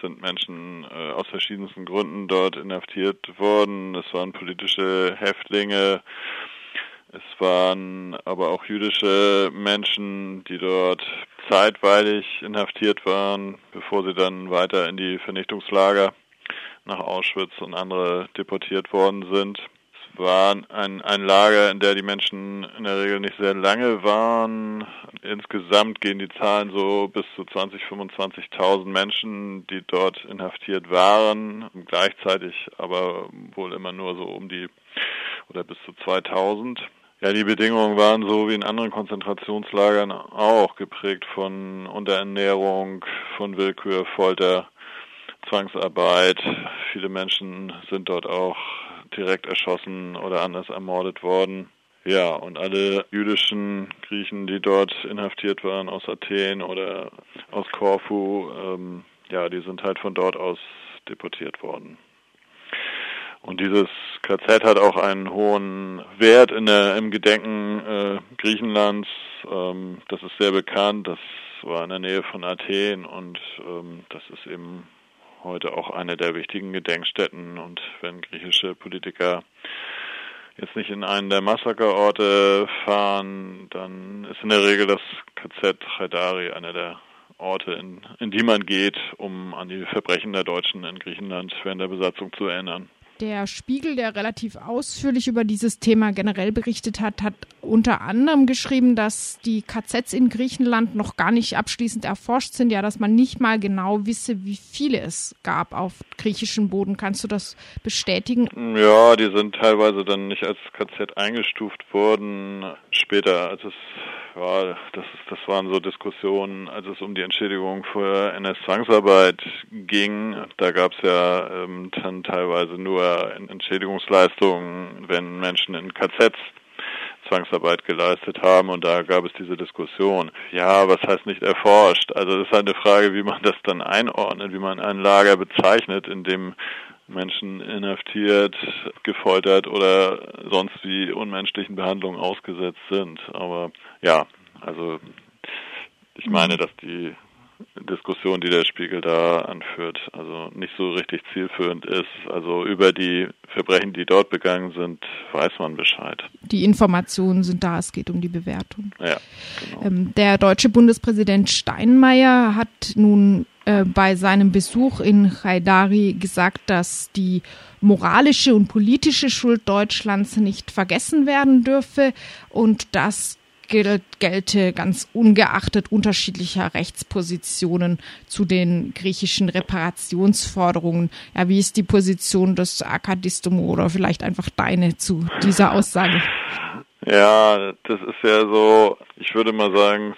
sind Menschen äh, aus verschiedensten Gründen dort inhaftiert worden. Es waren politische Häftlinge, es waren aber auch jüdische Menschen, die dort zeitweilig inhaftiert waren, bevor sie dann weiter in die Vernichtungslager nach Auschwitz und andere deportiert worden sind. War ein, ein Lager, in der die Menschen in der Regel nicht sehr lange waren. Insgesamt gehen die Zahlen so bis zu 20, 25.000 Menschen, die dort inhaftiert waren. Gleichzeitig aber wohl immer nur so um die oder bis zu 2000. Ja, die Bedingungen waren so wie in anderen Konzentrationslagern auch geprägt von Unterernährung, von Willkür, Folter, Zwangsarbeit. Viele Menschen sind dort auch direkt erschossen oder anders ermordet worden. Ja, und alle jüdischen Griechen, die dort inhaftiert waren aus Athen oder aus Korfu, ähm, ja, die sind halt von dort aus deportiert worden. Und dieses KZ hat auch einen hohen Wert in der, im Gedenken äh, Griechenlands. Ähm, das ist sehr bekannt. Das war in der Nähe von Athen und ähm, das ist eben heute auch eine der wichtigen Gedenkstätten. Und wenn griechische Politiker jetzt nicht in einen der Massakerorte fahren, dann ist in der Regel das KZ Haidari einer der Orte, in, in die man geht, um an die Verbrechen der Deutschen in Griechenland während der Besatzung zu erinnern. Der Spiegel, der relativ ausführlich über dieses Thema generell berichtet hat, hat unter anderem geschrieben, dass die KZs in Griechenland noch gar nicht abschließend erforscht sind, ja, dass man nicht mal genau wisse, wie viele es gab auf griechischem Boden. Kannst du das bestätigen? Ja, die sind teilweise dann nicht als KZ eingestuft worden. Später, als es ja, das, das waren so Diskussionen, als es um die Entschädigung für NS-Zwangsarbeit ging. Da gab es ja ähm, dann teilweise nur Entschädigungsleistungen, wenn Menschen in KZs Zwangsarbeit geleistet haben und da gab es diese Diskussion. Ja, was heißt nicht erforscht? Also das ist halt eine Frage, wie man das dann einordnet, wie man ein Lager bezeichnet, in dem Menschen inhaftiert, gefoltert oder sonst wie unmenschlichen Behandlungen ausgesetzt sind. Aber ja, also ich meine, dass die Diskussion, die der Spiegel da anführt, also nicht so richtig zielführend ist. Also über die Verbrechen, die dort begangen sind, weiß man Bescheid. Die Informationen sind da, es geht um die Bewertung. Ja, genau. Ähm, der deutsche Bundespräsident Steinmeier hat nun äh, bei seinem Besuch in Haidari gesagt, dass die moralische und politische Schuld Deutschlands nicht vergessen werden dürfe und dass gelte ganz ungeachtet unterschiedlicher Rechtspositionen zu den griechischen Reparationsforderungen. Ja, wie ist die Position des Akadistomo oder vielleicht einfach deine zu dieser Aussage? Ja, das ist ja so, ich würde mal sagen,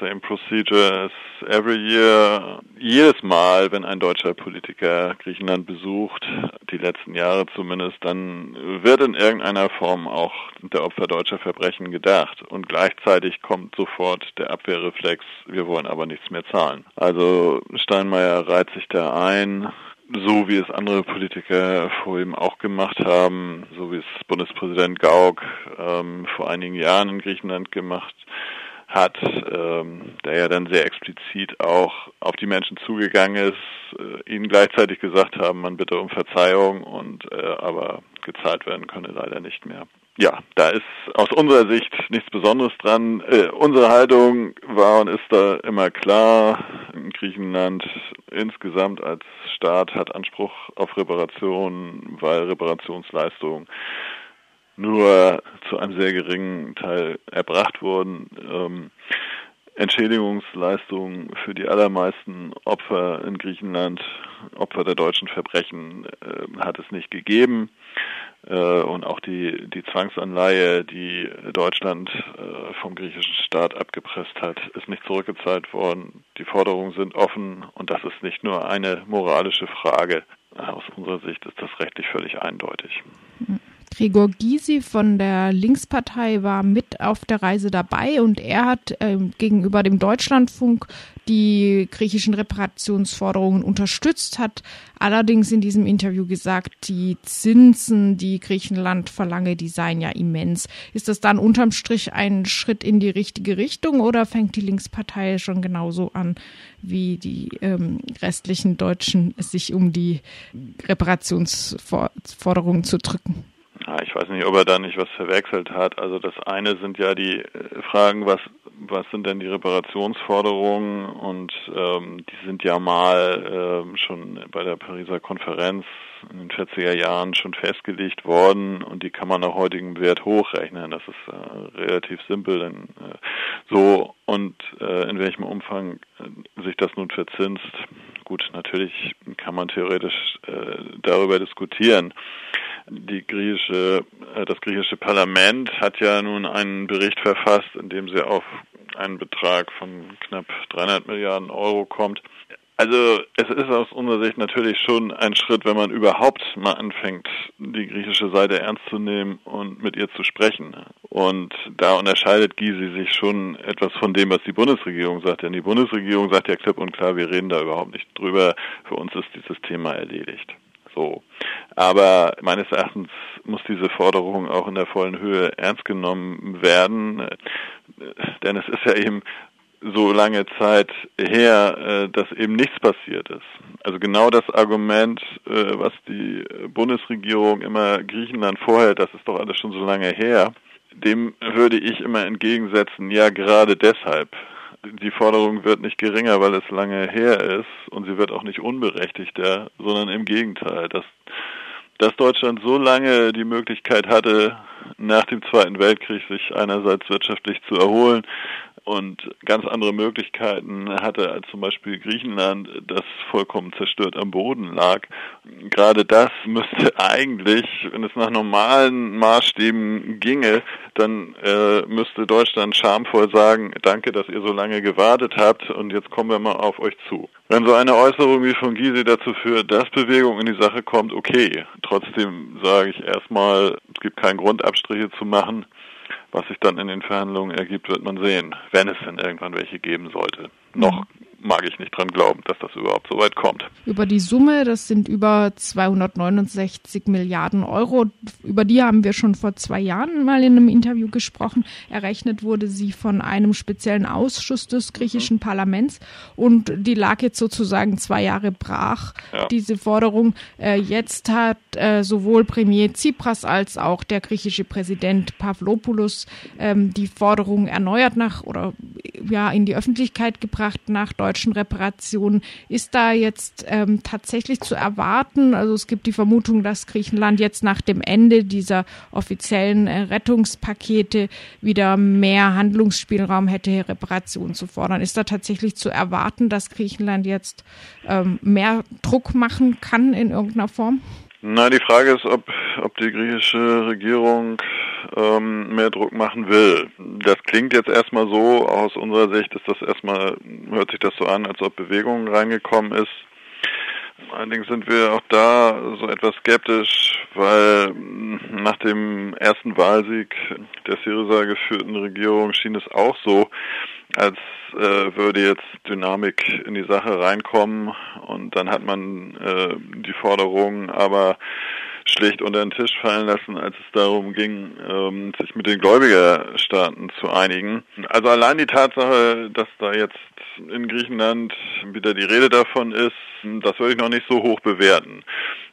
same procedure as every year. Jedes Mal, wenn ein deutscher Politiker Griechenland besucht, die letzten Jahre zumindest, dann wird in irgendeiner Form auch der Opfer deutscher Verbrechen gedacht. Und gleichzeitig kommt sofort der Abwehrreflex, wir wollen aber nichts mehr zahlen. Also Steinmeier reiht sich da ein, so wie es andere Politiker vor ihm auch gemacht haben, so wie es Bundespräsident Gauck ähm, vor einigen Jahren in Griechenland gemacht hat, ähm, der ja dann sehr explizit auch auf die Menschen zugegangen ist, äh, ihnen gleichzeitig gesagt haben, man bitte um Verzeihung und äh, aber gezahlt werden könne leider nicht mehr. Ja, da ist aus unserer Sicht nichts Besonderes dran. Äh, unsere Haltung war und ist da immer klar. Griechenland insgesamt als Staat hat Anspruch auf Reparation, weil Reparationsleistungen nur zu einem sehr geringen Teil erbracht wurden. Ähm, Entschädigungsleistungen für die allermeisten Opfer in Griechenland, Opfer der deutschen Verbrechen, äh, hat es nicht gegeben. Äh, und auch die, die Zwangsanleihe, die Deutschland äh, vom griechischen Staat abgepresst hat, ist nicht zurückgezahlt worden. Die Forderungen sind offen und das ist nicht nur eine moralische Frage. Aus unserer Sicht ist das rechtlich völlig eindeutig. Mhm. Gregor Gysi von der Linkspartei war mit auf der Reise dabei und er hat äh, gegenüber dem Deutschlandfunk die griechischen Reparationsforderungen unterstützt, hat allerdings in diesem Interview gesagt, die Zinsen, die Griechenland verlange, die seien ja immens. Ist das dann unterm Strich ein Schritt in die richtige Richtung oder fängt die Linkspartei schon genauso an wie die ähm, restlichen Deutschen, sich um die Reparationsforderungen zu drücken? Ja, ich weiß nicht, ob er da nicht was verwechselt hat. Also das eine sind ja die äh, Fragen, was was sind denn die Reparationsforderungen und ähm, die sind ja mal ähm, schon bei der Pariser Konferenz in den 40er Jahren schon festgelegt worden und die kann man nach heutigem Wert hochrechnen. Das ist äh, relativ simpel, denn äh, so und äh, in welchem Umfang äh, sich das nun verzinst. Gut, natürlich kann man theoretisch äh, darüber diskutieren. Die griechische, äh, das griechische Parlament hat ja nun einen Bericht verfasst, in dem sie auf einen Betrag von knapp 300 Milliarden Euro kommt. Also es ist aus unserer Sicht natürlich schon ein Schritt, wenn man überhaupt mal anfängt, die griechische Seite ernst zu nehmen und mit ihr zu sprechen. Und da unterscheidet Gysi sich schon etwas von dem, was die Bundesregierung sagt. Denn die Bundesregierung sagt ja klipp und klar, wir reden da überhaupt nicht drüber. Für uns ist dieses Thema erledigt. Aber meines Erachtens muss diese Forderung auch in der vollen Höhe ernst genommen werden, denn es ist ja eben so lange Zeit her, äh, dass eben nichts passiert ist. Also genau das Argument, äh, was die Bundesregierung immer Griechenland vorhält, das ist doch alles schon so lange her, dem würde ich immer entgegensetzen, ja gerade deshalb. Die Forderung wird nicht geringer, weil es lange her ist und sie wird auch nicht unberechtigter, sondern im Gegenteil, dass, dass Deutschland so lange die Möglichkeit hatte, nach dem Zweiten Weltkrieg sich einerseits wirtschaftlich zu erholen, und ganz andere Möglichkeiten hatte als zum Beispiel Griechenland, das vollkommen zerstört am Boden lag. Gerade das müsste eigentlich, wenn es nach normalen Maßstäben ginge, dann äh, müsste Deutschland schamvoll sagen, danke, dass ihr so lange gewartet habt und jetzt kommen wir mal auf euch zu. Wenn so eine Äußerung wie von Gysi dazu führt, dass Bewegung in die Sache kommt, okay. Trotzdem sage ich erstmal, es gibt keinen Grund, Abstriche zu machen. Was sich dann in den Verhandlungen ergibt, wird man sehen, wenn es denn irgendwann welche geben sollte. Noch mhm mag ich nicht dran glauben, dass das überhaupt so weit kommt. Über die Summe, das sind über 269 Milliarden Euro, über die haben wir schon vor zwei Jahren mal in einem Interview gesprochen. Errechnet wurde sie von einem speziellen Ausschuss des griechischen mhm. Parlaments und die lag jetzt sozusagen zwei Jahre brach, ja. diese Forderung. Äh, jetzt hat äh, sowohl Premier Tsipras als auch der griechische Präsident Pavlopoulos ähm, die Forderung erneuert nach oder ja in die Öffentlichkeit gebracht nach Deutschland deutschen Reparationen. Ist da jetzt ähm, tatsächlich zu erwarten? Also es gibt die Vermutung, dass Griechenland jetzt nach dem Ende dieser offiziellen äh, Rettungspakete wieder mehr Handlungsspielraum hätte, Reparationen zu fordern. Ist da tatsächlich zu erwarten, dass Griechenland jetzt ähm, mehr Druck machen kann in irgendeiner Form? Na, die Frage ist, ob, ob die griechische Regierung ähm, mehr Druck machen will. Das klingt jetzt erstmal so, aus unserer Sicht ist das erstmal, hört sich das so an, als ob Bewegung reingekommen ist. Allerdings sind wir auch da so etwas skeptisch, weil nach dem ersten Wahlsieg der Syriza geführten Regierung schien es auch so, als äh, würde jetzt Dynamik in die Sache reinkommen und dann hat man äh, die Forderung aber schlicht unter den Tisch fallen lassen, als es darum ging, ähm, sich mit den Gläubigerstaaten zu einigen. Also allein die Tatsache, dass da jetzt in Griechenland wieder die Rede davon ist, das würde ich noch nicht so hoch bewerten.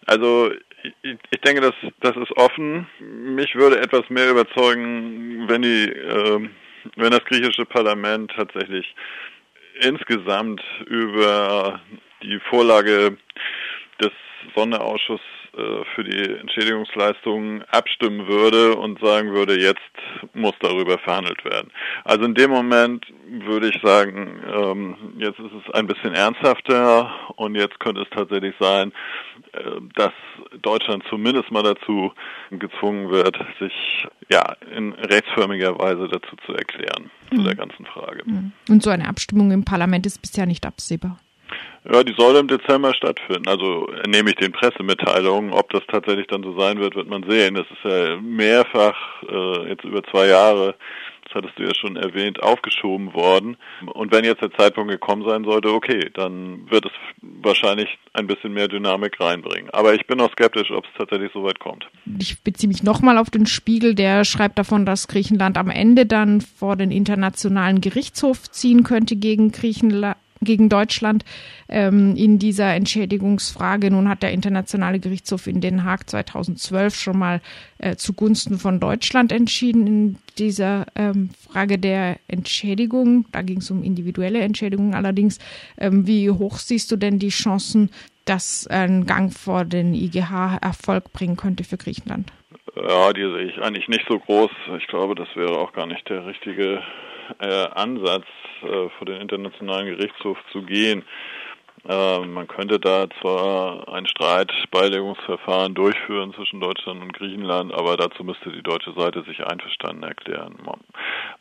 Also ich, ich denke, das, das ist offen. Mich würde etwas mehr überzeugen, wenn die äh, wenn das griechische Parlament tatsächlich insgesamt über die Vorlage des Sonderausschusses äh, für die Entschädigungsleistungen abstimmen würde und sagen würde, jetzt muss darüber verhandelt werden. Also in dem Moment würde ich sagen, ähm, jetzt ist es ein bisschen ernsthafter und jetzt könnte es tatsächlich sein, äh, dass Deutschland zumindest mal dazu gezwungen wird, sich ja in rechtsförmiger Weise dazu zu erklären, mhm. zu der ganzen Frage. Mhm. Und so eine Abstimmung im Parlament ist bisher nicht absehbar. Ja, die soll im Dezember stattfinden. Also nehme ich den Pressemitteilungen. Ob das tatsächlich dann so sein wird, wird man sehen. Das ist ja mehrfach äh, jetzt über zwei Jahre das hattest du ja schon erwähnt, aufgeschoben worden. Und wenn jetzt der Zeitpunkt gekommen sein sollte, okay, dann wird es wahrscheinlich ein bisschen mehr Dynamik reinbringen. Aber ich bin auch skeptisch, ob es tatsächlich so weit kommt. Ich beziehe mich nochmal auf den Spiegel, der schreibt davon, dass Griechenland am Ende dann vor den Internationalen Gerichtshof ziehen könnte gegen Griechenland gegen Deutschland ähm, in dieser Entschädigungsfrage. Nun hat der Internationale Gerichtshof in Den Haag 2012 schon mal äh, zugunsten von Deutschland entschieden in dieser ähm, Frage der Entschädigung. Da ging es um individuelle Entschädigung allerdings. Ähm, wie hoch siehst du denn die Chancen, dass ein Gang vor den IGH Erfolg bringen könnte für Griechenland? Ja, die sehe ich eigentlich nicht so groß. Ich glaube, das wäre auch gar nicht der richtige äh, Ansatz, äh, vor den Internationalen Gerichtshof zu gehen. Äh, man könnte da zwar ein Streitbeilegungsverfahren durchführen zwischen Deutschland und Griechenland, aber dazu müsste die deutsche Seite sich einverstanden erklären.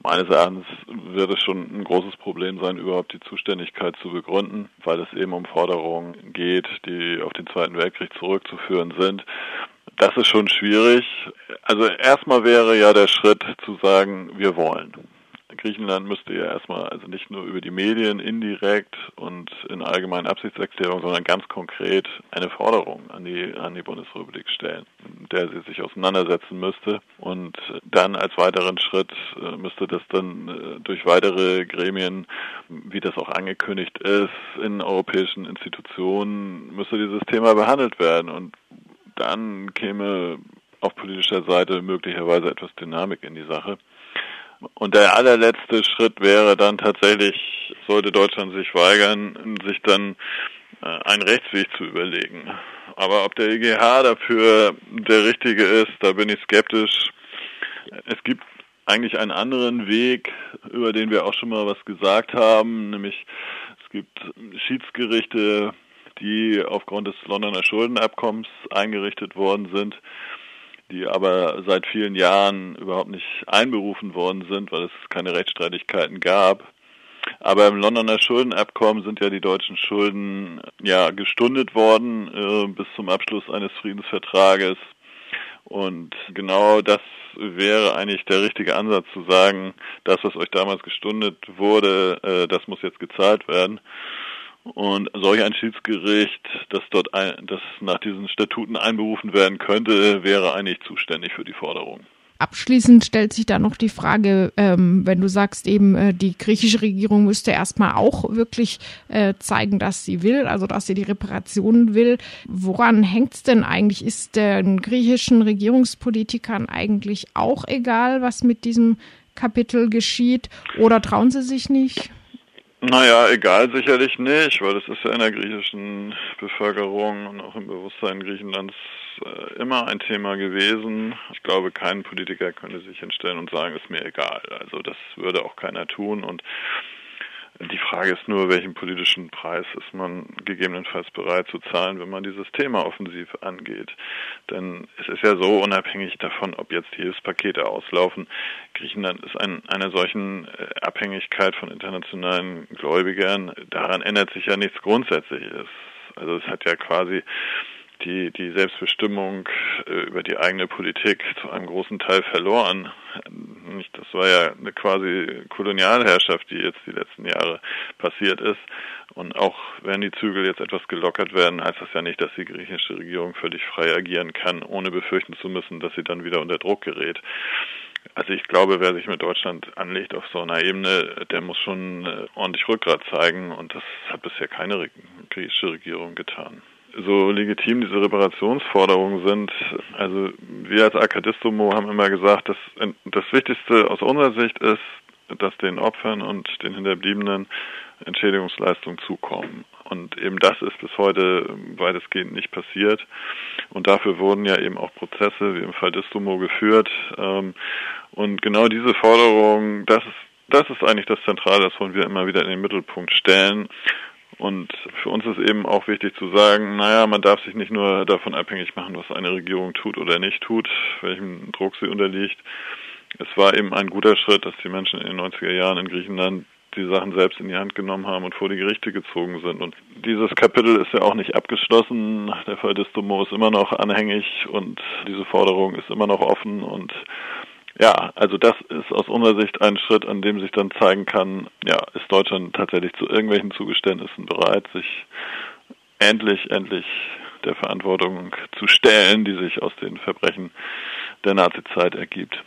Meines Erachtens wird es schon ein großes Problem sein, überhaupt die Zuständigkeit zu begründen, weil es eben um Forderungen geht, die auf den Zweiten Weltkrieg zurückzuführen sind. Das ist schon schwierig. Also erstmal wäre ja der Schritt zu sagen, wir wollen. Griechenland müsste ja erstmal, also nicht nur über die Medien indirekt und in allgemeinen Absichtserklärungen, sondern ganz konkret eine Forderung an die, an die Bundesrepublik stellen, der sie sich auseinandersetzen müsste. Und dann als weiteren Schritt äh, müsste das dann äh, durch weitere Gremien, wie das auch angekündigt ist, in europäischen Institutionen, müsste dieses Thema behandelt werden. Und dann käme auf politischer Seite möglicherweise etwas Dynamik in die Sache. Und der allerletzte Schritt wäre dann tatsächlich, sollte Deutschland sich weigern, sich dann äh, einen Rechtsweg zu überlegen. Aber ob der EGH dafür der richtige ist, da bin ich skeptisch. Es gibt eigentlich einen anderen Weg, über den wir auch schon mal was gesagt haben, nämlich es gibt Schiedsgerichte, die aufgrund des Londoner Schuldenabkommens eingerichtet worden sind die aber seit vielen Jahren überhaupt nicht einberufen worden sind, weil es keine Rechtsstreitigkeiten gab. Aber im Londoner Schuldenabkommen sind ja die deutschen Schulden ja gestundet worden äh, bis zum Abschluss eines Friedensvertrages. Und genau das wäre eigentlich der richtige Ansatz zu sagen, das, was euch damals gestundet wurde, äh, das muss jetzt gezahlt werden. Und solch ein Schiedsgericht, das dort ein, das nach diesen Statuten einberufen werden könnte, wäre eigentlich zuständig für die Forderung. Abschließend stellt sich da noch die Frage, ähm, wenn du sagst eben, äh, die griechische Regierung müsste erstmal auch wirklich äh, zeigen, dass sie will, also dass sie die Reparationen will. Woran hängt es denn eigentlich? Ist den griechischen Regierungspolitikern eigentlich auch egal, was mit diesem Kapitel geschieht? Oder trauen sie sich nicht? Naja, egal sicherlich nicht, weil das ist ja in der griechischen Bevölkerung und auch im Bewusstsein Griechenlands äh, immer ein Thema gewesen. Ich glaube, kein Politiker könnte sich hinstellen und sagen, ist mir egal. Also das würde auch keiner tun und die Frage ist nur, welchen politischen Preis ist man gegebenenfalls bereit zu zahlen, wenn man dieses Thema offensiv angeht. Denn es ist ja so unabhängig davon, ob jetzt die Hilfspakete auslaufen. Griechenland ist in einer solchen äh, Abhängigkeit von internationalen Gläubigern. Daran ändert sich ja nichts Grundsätzliches. Also es hat ja quasi die, die Selbstbestimmung äh, über die eigene Politik zu einem großen Teil verloren. Das war ja eine quasi Kolonialherrschaft, die jetzt die letzten Jahre passiert ist. Und auch wenn die Zügel jetzt etwas gelockert werden, heißt das ja nicht, dass die griechische Regierung völlig frei agieren kann, ohne befürchten zu müssen, dass sie dann wieder unter Druck gerät. Also ich glaube, wer sich mit Deutschland anlegt auf so einer Ebene, der muss schon äh, ordentlich Rückgrat zeigen und das hat bisher keine griechische Regierung getan so legitim diese Reparationsforderungen sind. Also wir als Akadistomo haben immer gesagt, dass das Wichtigste aus unserer Sicht ist, dass den Opfern und den Hinterbliebenen Entschädigungsleistungen zukommen. Und eben das ist bis heute weitestgehend nicht passiert. Und dafür wurden ja eben auch Prozesse wie im Fall Distomo geführt. Ähm, und genau diese Forderung, das ist das ist eigentlich das Zentrale, das wollen wir immer wieder in den Mittelpunkt stellen. Und für uns ist eben auch wichtig zu sagen, naja, man darf sich nicht nur davon abhängig machen, was eine Regierung tut oder nicht tut, welchem Druck sie unterliegt. Es war eben ein guter Schritt, dass die Menschen in den 90er Jahren in Griechenland die Sachen selbst in die Hand genommen haben und vor die Gerichte gezogen sind. Und dieses Kapitel ist ja auch nicht abgeschlossen. Der Fall Distomo ist immer noch anhängig und diese Forderung ist immer noch offen und ja, also das ist aus unserer Sicht ein Schritt, an dem sich dann zeigen kann, ja, ist Deutschland tatsächlich zu irgendwelchen Zugeständnissen bereit, sich endlich, endlich der Verantwortung zu stellen, die sich aus den Verbrechen der Nazizeit ergibt.